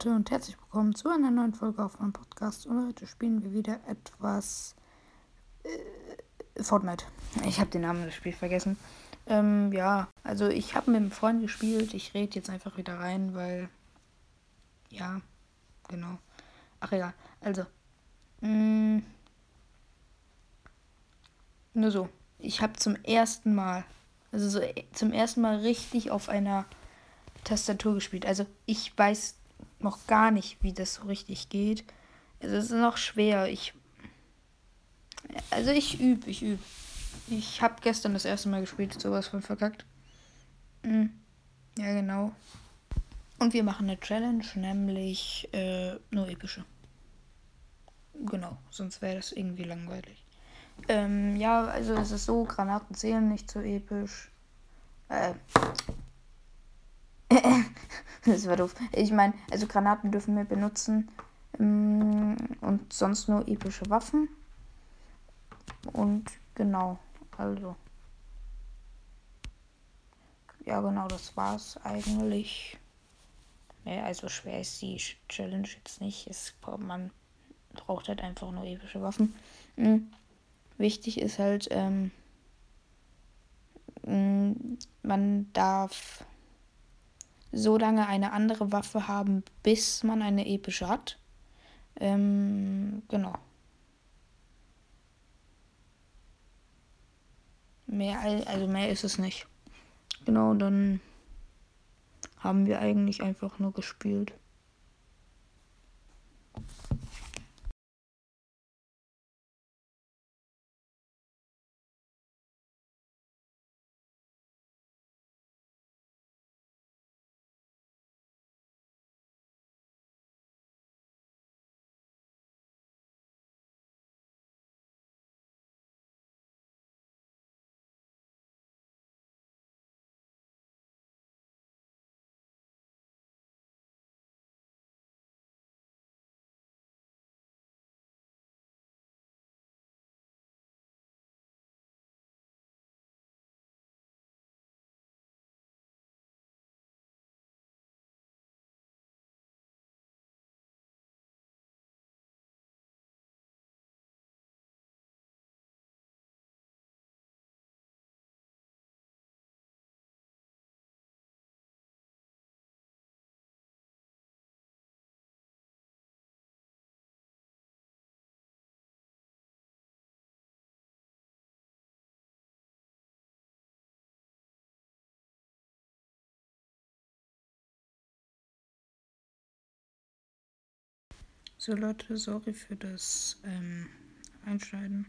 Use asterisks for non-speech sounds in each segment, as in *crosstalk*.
Leute und herzlich willkommen zu einer neuen Folge auf meinem Podcast. Und heute spielen wir wieder etwas äh, Fortnite. Ich habe den Namen des Spiels vergessen. Ähm, ja, also ich habe mit einem Freund gespielt. Ich rede jetzt einfach wieder rein, weil ja, genau. Ach ja, also mh, mm, nur so. Ich habe zum ersten Mal, also so zum ersten Mal richtig auf einer Tastatur gespielt. Also ich weiß noch gar nicht, wie das so richtig geht. Es ist noch schwer. Ich. Also ich übe, ich übe. Ich habe gestern das erste Mal gespielt, sowas von verkackt. Mhm. Ja, genau. Und wir machen eine Challenge, nämlich äh, nur epische. Genau, sonst wäre das irgendwie langweilig. Ähm, ja, also es ist so, Granaten zählen nicht so episch. Äh, *clears throat* *laughs* das war doof. Ich meine, also Granaten dürfen wir benutzen. Ähm, und sonst nur epische Waffen. Und genau, also. Ja, genau, das war's eigentlich. Ja, also schwer ist die Challenge jetzt nicht. Es, man braucht halt einfach nur epische Waffen. Mhm. Wichtig ist halt, ähm, man darf so lange eine andere Waffe haben, bis man eine epische hat. Ähm, genau. Mehr, also mehr ist es nicht. Genau, dann haben wir eigentlich einfach nur gespielt. So Leute, sorry für das ähm, Einschneiden.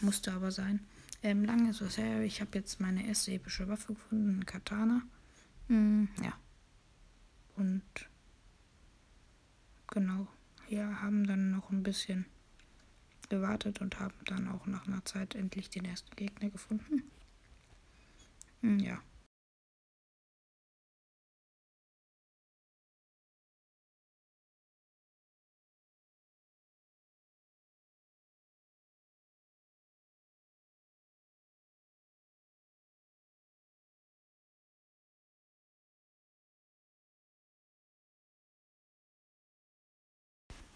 Musste aber sein. Ähm, lange ist es her. Ich habe jetzt meine erste epische Waffe gefunden, Katana. Mm, ja. Und genau. Wir haben dann noch ein bisschen gewartet und haben dann auch nach einer Zeit endlich den ersten Gegner gefunden. Mm, ja.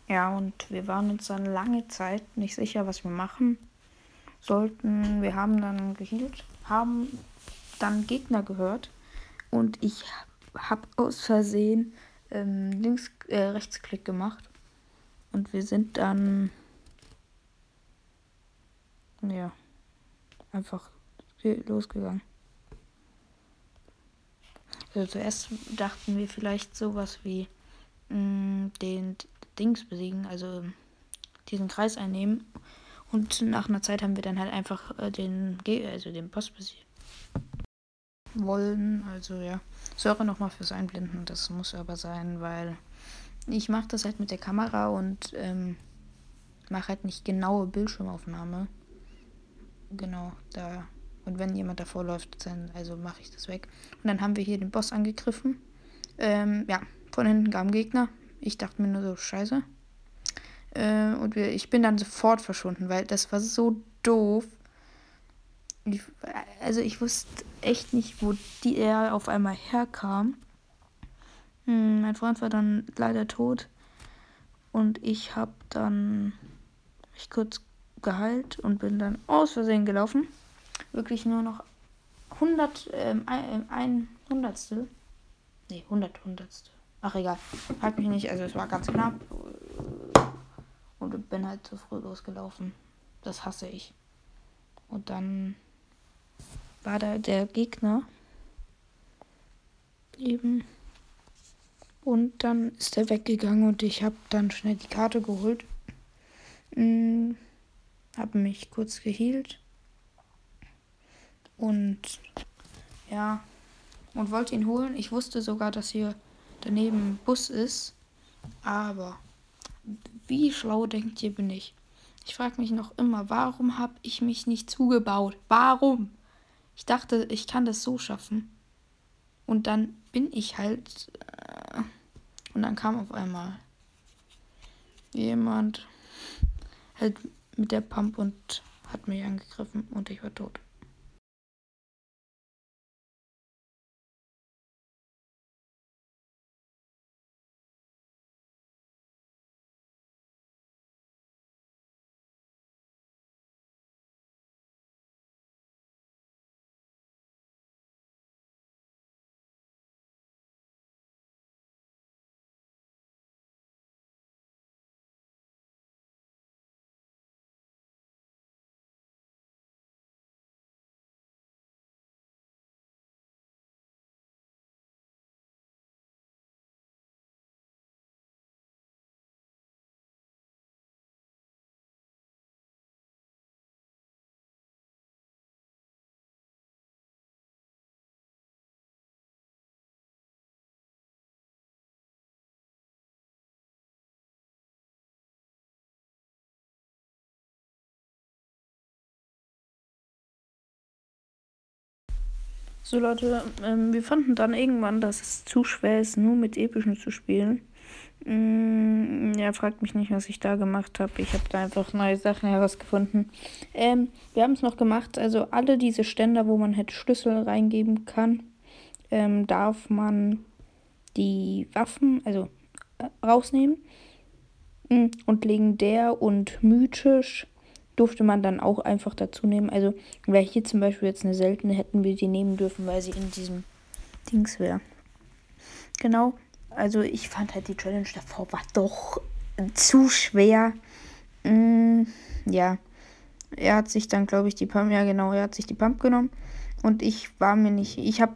Ja, und wir waren uns dann lange Zeit nicht sicher, was wir machen sollten. Wir haben dann gehielt, haben dann Gegner gehört und ich habe aus Versehen ähm, links, äh, rechtsklick gemacht und wir sind dann ja einfach losgegangen. Also zuerst dachten wir vielleicht sowas wie mh, mm, den Dings besiegen, also diesen Kreis einnehmen. Und nach einer Zeit haben wir dann halt einfach äh, den, also den Boss besiegt. Wollen, also ja. Sorry nochmal fürs Einblenden, das muss aber sein, weil ich mache das halt mit der Kamera und ähm, mache halt nicht genaue Bildschirmaufnahme. Genau, da. Und wenn jemand davor läuft, dann also mache ich das weg. Und dann haben wir hier den Boss angegriffen. Ähm, ja, von hinten kam Gegner. Ich dachte mir nur so, scheiße. Äh, und wir, ich bin dann sofort verschwunden, weil das war so doof. Ich, also ich wusste echt nicht, wo die er auf einmal herkam. Hm, mein Freund war dann leider tot. Und ich habe dann mich kurz geheilt und bin dann aus Versehen gelaufen. Wirklich nur noch 100, ähm, ein, ein Hundertstel. Nee, 100 Hundertstel. Ach egal. Halt mich nicht, also es war ganz knapp. Und bin halt zu früh losgelaufen. Das hasse ich. Und dann war da der Gegner eben. Und dann ist er weggegangen und ich habe dann schnell die Karte geholt. Hm, habe mich kurz gehielt. Und ja, und wollte ihn holen. Ich wusste sogar, dass hier daneben ein Bus ist. Aber wie schlau denkt ihr, bin ich? Ich frage mich noch immer, warum habe ich mich nicht zugebaut? Warum? Ich dachte, ich kann das so schaffen. Und dann bin ich halt. Äh, und dann kam auf einmal jemand halt mit der Pump und hat mich angegriffen und ich war tot. So Leute, ähm, wir fanden dann irgendwann, dass es zu schwer ist, nur mit epischen zu spielen. Mm, ja, fragt mich nicht, was ich da gemacht habe. Ich habe da einfach neue Sachen herausgefunden. Ähm, wir haben es noch gemacht. Also alle diese Ständer, wo man halt Schlüssel reingeben kann, ähm, darf man die Waffen, also äh, rausnehmen. Mm, und legendär und mythisch durfte man dann auch einfach dazu nehmen. Also wäre hier zum Beispiel jetzt eine seltene, hätten wir die nehmen dürfen, weil sie in diesem Dings wäre. Genau. Also ich fand halt die Challenge davor war doch zu schwer. Mm, ja. Er hat sich dann, glaube ich, die Pump, ja genau, er hat sich die Pump genommen. Und ich war mir nicht, ich habe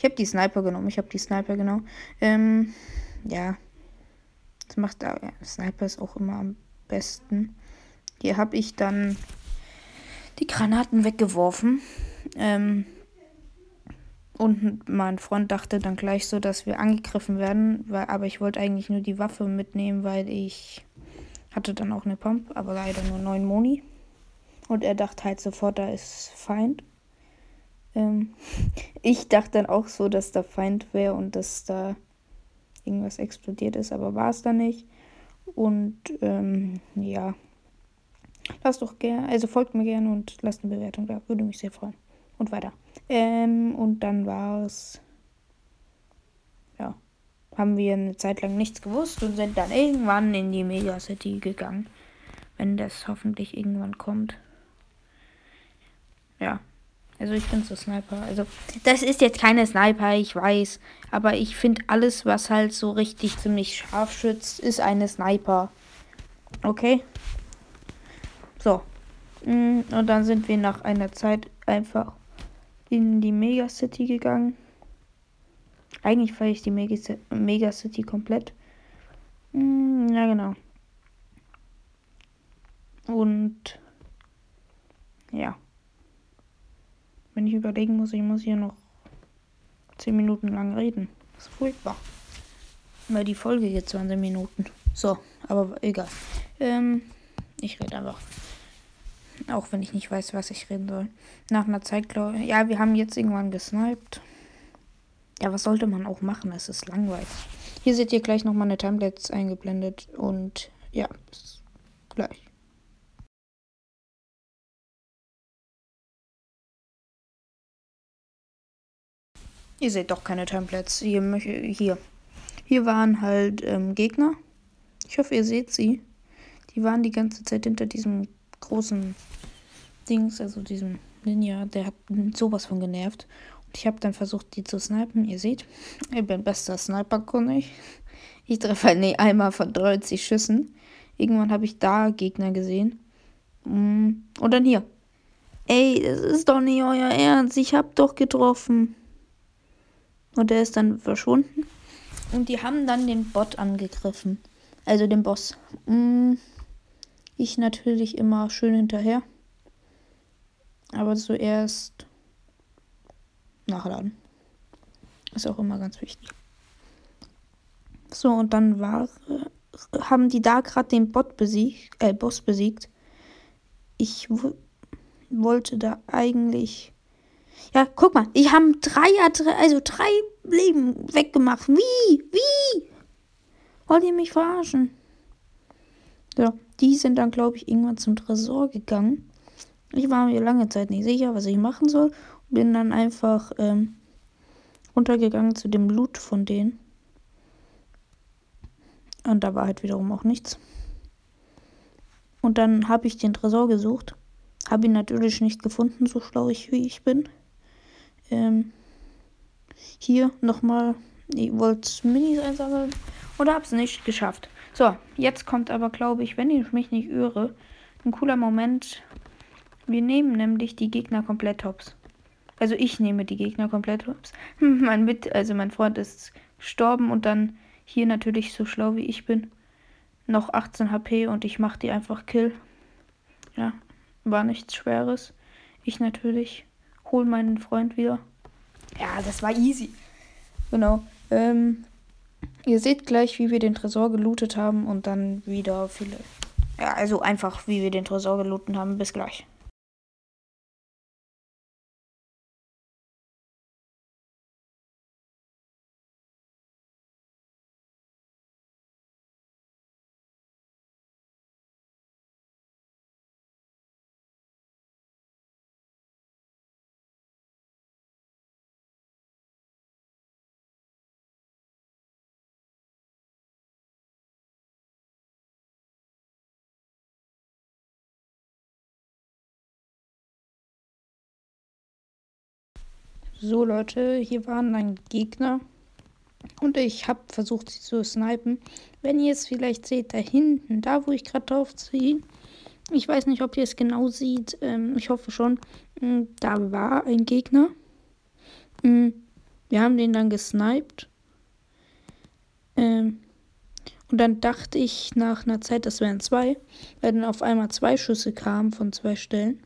ich habe die Sniper genommen. Ich habe die Sniper genommen. Ähm, ja. Das macht, ja, Sniper ist auch immer am besten. Hier habe ich dann die Granaten weggeworfen. Ähm, und mein Freund dachte dann gleich so, dass wir angegriffen werden. Weil, aber ich wollte eigentlich nur die Waffe mitnehmen, weil ich hatte dann auch eine Pump, aber leider nur 9 Moni. Und er dachte halt sofort, da ist Feind. Ähm, *laughs* ich dachte dann auch so, dass da Feind wäre und dass da irgendwas explodiert ist, aber war es da nicht. Und ähm, ja. Lasst doch gerne, also folgt mir gerne und lasst eine Bewertung da. Würde mich sehr freuen. Und weiter. Ähm, und dann war es. Ja. Haben wir eine Zeit lang nichts gewusst und sind dann irgendwann in die Megacity gegangen. Wenn das hoffentlich irgendwann kommt. Ja. Also ich bin so Sniper. Also das ist jetzt keine Sniper, ich weiß. Aber ich finde alles, was halt so richtig ziemlich scharf schützt, ist eine Sniper. Okay? So. Mm, und dann sind wir nach einer Zeit einfach in die Megacity gegangen. Eigentlich fahre ich die Megacity komplett. Mm, ja, genau. Und ja. Wenn ich überlegen muss, ich muss hier noch 10 Minuten lang reden. Das ist furchtbar. Weil die Folge jetzt 20 Minuten. So, aber egal. Ähm, ich rede einfach. Auch wenn ich nicht weiß, was ich reden soll. Nach einer Zeit, glaube ich. Ja, wir haben jetzt irgendwann gesniped. Ja, was sollte man auch machen? Es ist langweilig. Hier seht ihr gleich nochmal eine Timelapse eingeblendet. Und ja, bis gleich. Ihr seht doch keine Templates. Hier, hier. hier waren halt ähm, Gegner. Ich hoffe, ihr seht sie. Die waren die ganze Zeit hinter diesem großen Dings, also diesem Ninja. Der hat sowas von genervt. Und ich habe dann versucht, die zu snipen. Ihr seht, ich bin bester Sniper-König. Ich treffe halt nicht einmal von 30 Schüssen. Irgendwann habe ich da Gegner gesehen. Mm, und dann hier. Ey, das ist doch nicht euer Ernst. Ich hab doch getroffen. Und der ist dann verschwunden. Und die haben dann den Bot angegriffen. Also den Boss. Mm, ich natürlich immer schön hinterher. Aber zuerst nachladen. Ist auch immer ganz wichtig. So, und dann war, haben die da gerade den Bot besiegt, äh, Boss besiegt. Ich wollte da eigentlich. Ja, guck mal, ich habe drei, also drei Leben weggemacht. Wie? Wie? Wollt ihr mich verarschen? Ja, die sind dann, glaube ich, irgendwann zum Tresor gegangen. Ich war mir lange Zeit nicht sicher, was ich machen soll. Und bin dann einfach ähm, runtergegangen zu dem Loot von denen. Und da war halt wiederum auch nichts. Und dann habe ich den Tresor gesucht. Habe ihn natürlich nicht gefunden, so schlau ich wie ich bin. Ähm, hier nochmal, ich wollte Minis einsammeln oder habe es nicht geschafft. So, jetzt kommt aber, glaube ich, wenn ich mich nicht irre, ein cooler Moment. Wir nehmen nämlich die Gegner komplett hops. Also ich nehme die Gegner komplett hops. *laughs* mein Mit, also mein Freund ist gestorben und dann hier natürlich so schlau wie ich bin. Noch 18 HP und ich mache die einfach Kill. Ja, war nichts Schweres. Ich natürlich hol meinen Freund wieder. Ja, das war easy. Genau. Ähm, ihr seht gleich, wie wir den Tresor gelootet haben und dann wieder viele. Ja, also einfach, wie wir den Tresor gelootet haben. Bis gleich. So Leute, hier waren ein Gegner und ich habe versucht, sie zu snipen. Wenn ihr es vielleicht seht, da hinten, da wo ich gerade drauf ziehe, ich weiß nicht, ob ihr es genau seht, ähm, ich hoffe schon, ähm, da war ein Gegner. Ähm, wir haben den dann gesniped. Ähm, und dann dachte ich nach einer Zeit, das wären zwei, weil dann auf einmal zwei Schüsse kamen von zwei Stellen.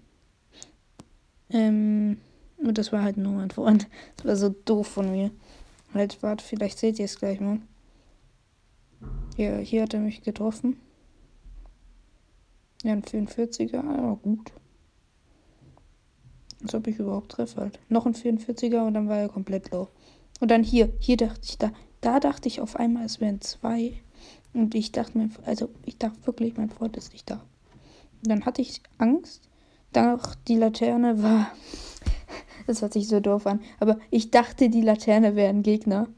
Ähm, und das war halt nur mein Freund. Das war so doof von mir. Halt, warte, vielleicht seht ihr es gleich mal. Hier, hier hat er mich getroffen. Ja, ein 44er, aber gut. Als ob ich überhaupt treffe halt. Noch ein 44er und dann war er komplett low. Und dann hier, hier dachte ich da, da dachte ich auf einmal, es wären zwei. Und ich dachte mir, also ich dachte wirklich, mein Freund ist nicht da. Und dann hatte ich Angst. Doch die Laterne war das hört sich so doof an. Aber ich dachte, die Laterne wäre ein Gegner.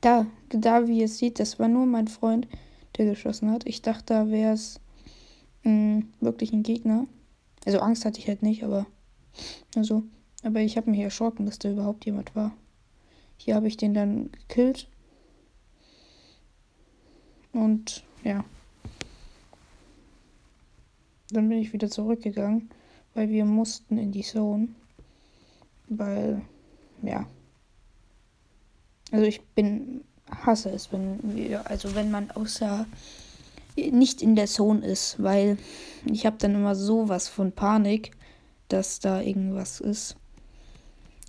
Da, da, wie ihr seht, das war nur mein Freund, der geschossen hat. Ich dachte, da wäre es mm, wirklich ein Gegner. Also Angst hatte ich halt nicht, aber also. Aber ich habe mich erschrocken, dass da überhaupt jemand war. Hier habe ich den dann gekillt. Und ja. Dann bin ich wieder zurückgegangen, weil wir mussten in die Zone weil, ja. Also ich bin, hasse es, wenn wir, also wenn man außer nicht in der Zone ist, weil ich habe dann immer sowas von Panik, dass da irgendwas ist.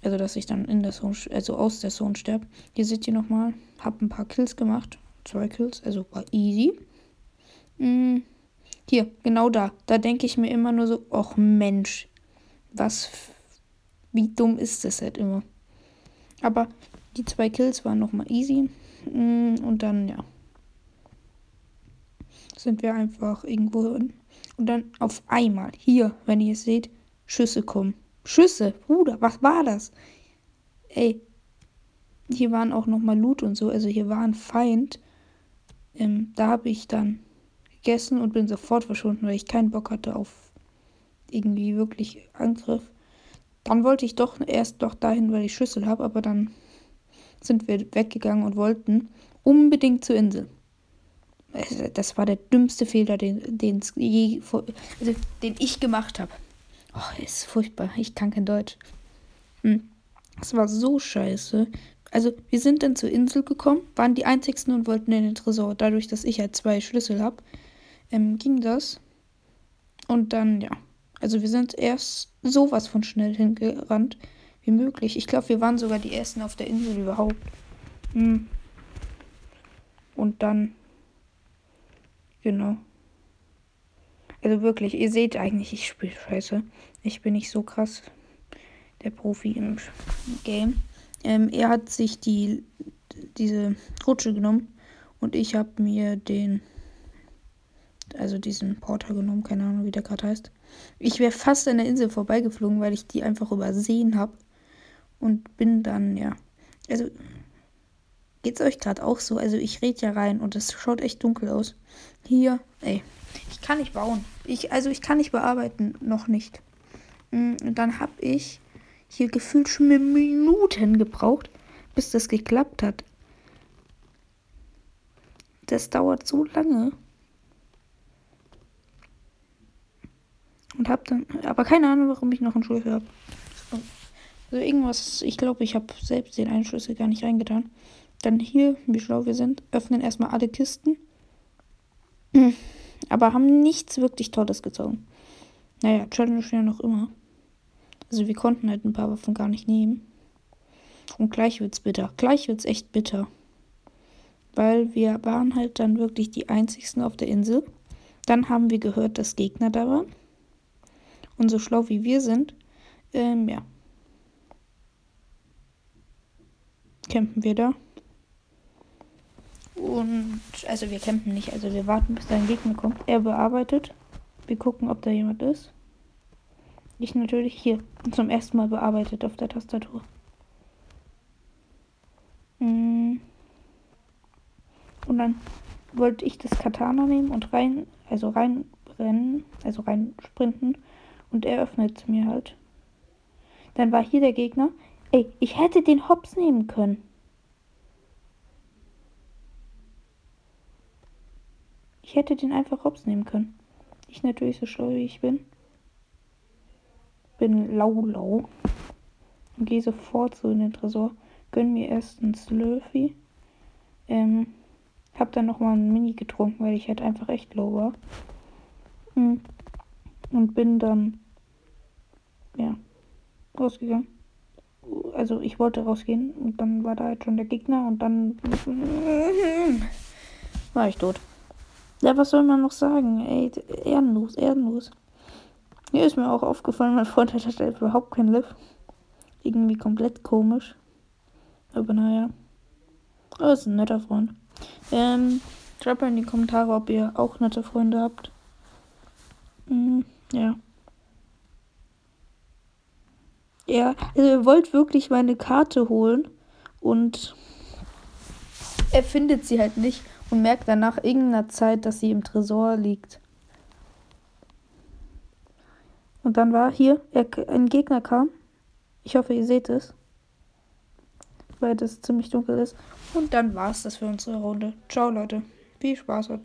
Also dass ich dann in der Zone, also aus der Zone sterbe. Hier seht ihr nochmal, habe ein paar Kills gemacht. Zwei Kills, also war easy. Hm. Hier, genau da. Da denke ich mir immer nur so, ach Mensch, was wie dumm ist das halt immer. Aber die zwei Kills waren nochmal easy. Mm, und dann, ja. Sind wir einfach irgendwo hin. Und dann auf einmal, hier, wenn ihr es seht, Schüsse kommen. Schüsse, Bruder, was war das? Ey, hier waren auch nochmal Loot und so. Also hier war ein Feind. Ähm, da habe ich dann gegessen und bin sofort verschwunden, weil ich keinen Bock hatte auf irgendwie wirklich Angriff. Dann wollte ich doch erst doch dahin, weil ich Schlüssel habe, aber dann sind wir weggegangen und wollten unbedingt zur Insel. Das war der dümmste Fehler, den, den, je, also, den ich gemacht habe. Oh, ist furchtbar. Ich kann kein Deutsch. Hm. War so scheiße. Also, wir sind dann zur Insel gekommen, waren die einzigsten und wollten in den Tresor. Dadurch, dass ich halt zwei Schlüssel habe, ähm, ging das. Und dann, ja. Also, wir sind erst sowas von schnell hingerannt wie möglich. Ich glaube, wir waren sogar die ersten auf der Insel überhaupt. Hm. Und dann Genau. Also wirklich, ihr seht eigentlich, ich spiele scheiße. Ich bin nicht so krass der Profi im Game. Ähm, er hat sich die diese Rutsche genommen und ich habe mir den also diesen Porter genommen, keine Ahnung, wie der gerade heißt. Ich wäre fast an der Insel vorbeigeflogen, weil ich die einfach übersehen habe und bin dann ja, also Geht's euch gerade auch so? Also ich rede ja rein und es schaut echt dunkel aus. Hier, ey. Ich kann nicht bauen. Ich, also ich kann nicht bearbeiten, noch nicht. Mm, und dann habe ich hier gefühlt schon Minuten gebraucht, bis das geklappt hat. Das dauert so lange. Und hab dann, aber keine Ahnung, warum ich noch einen Schlüssel habe. Also irgendwas, ich glaube, ich habe selbst den einen Schlüssel gar nicht reingetan. Dann hier, wie schlau wir sind, öffnen erstmal alle Kisten. Aber haben nichts wirklich Tolles gezogen. Naja, Challenge ja noch immer. Also wir konnten halt ein paar Waffen gar nicht nehmen. Und gleich wird's bitter. Gleich wird's echt bitter. Weil wir waren halt dann wirklich die einzigsten auf der Insel. Dann haben wir gehört, dass Gegner da waren. Und so schlau wie wir sind, ähm, ja. Campen wir da. Und also wir campen nicht, also wir warten, bis da ein Gegner kommt. Er bearbeitet. Wir gucken, ob da jemand ist. Ich natürlich hier zum ersten Mal bearbeitet auf der Tastatur. Mm. Und dann wollte ich das Katana nehmen und rein, also reinrennen, also rein sprinten. Und er öffnet mir halt. Dann war hier der Gegner. Ey, ich hätte den Hops nehmen können. Ich hätte den einfach hops nehmen können. Ich natürlich so schlau wie ich bin. Bin lau lau. Und gehe sofort so in den Tresor. Gönn mir erst einen Slurpee. Ähm, hab dann nochmal ein Mini getrunken, weil ich halt einfach echt low war. Hm. Und bin dann, ja, rausgegangen. Also ich wollte rausgehen und dann war da halt schon der Gegner und dann war ich tot. Ja, was soll man noch sagen? Ey, ehrenlos, ehrenlos. Hier ist mir auch aufgefallen, mein Freund hat halt überhaupt kein Liv. Irgendwie komplett komisch. Aber naja. Oh, ist ein netter Freund. Ähm, schreibt mal in die Kommentare, ob ihr auch nette Freunde habt. Mhm, ja. Ja, also ihr wollt wirklich meine Karte holen und er findet sie halt nicht und merkt dann nach irgendeiner Zeit, dass sie im Tresor liegt. Und dann war hier, er, ein Gegner kam. Ich hoffe, ihr seht es. Weil das ziemlich dunkel ist. Und dann war es das für unsere Runde. Ciao, Leute. Viel Spaß heute noch.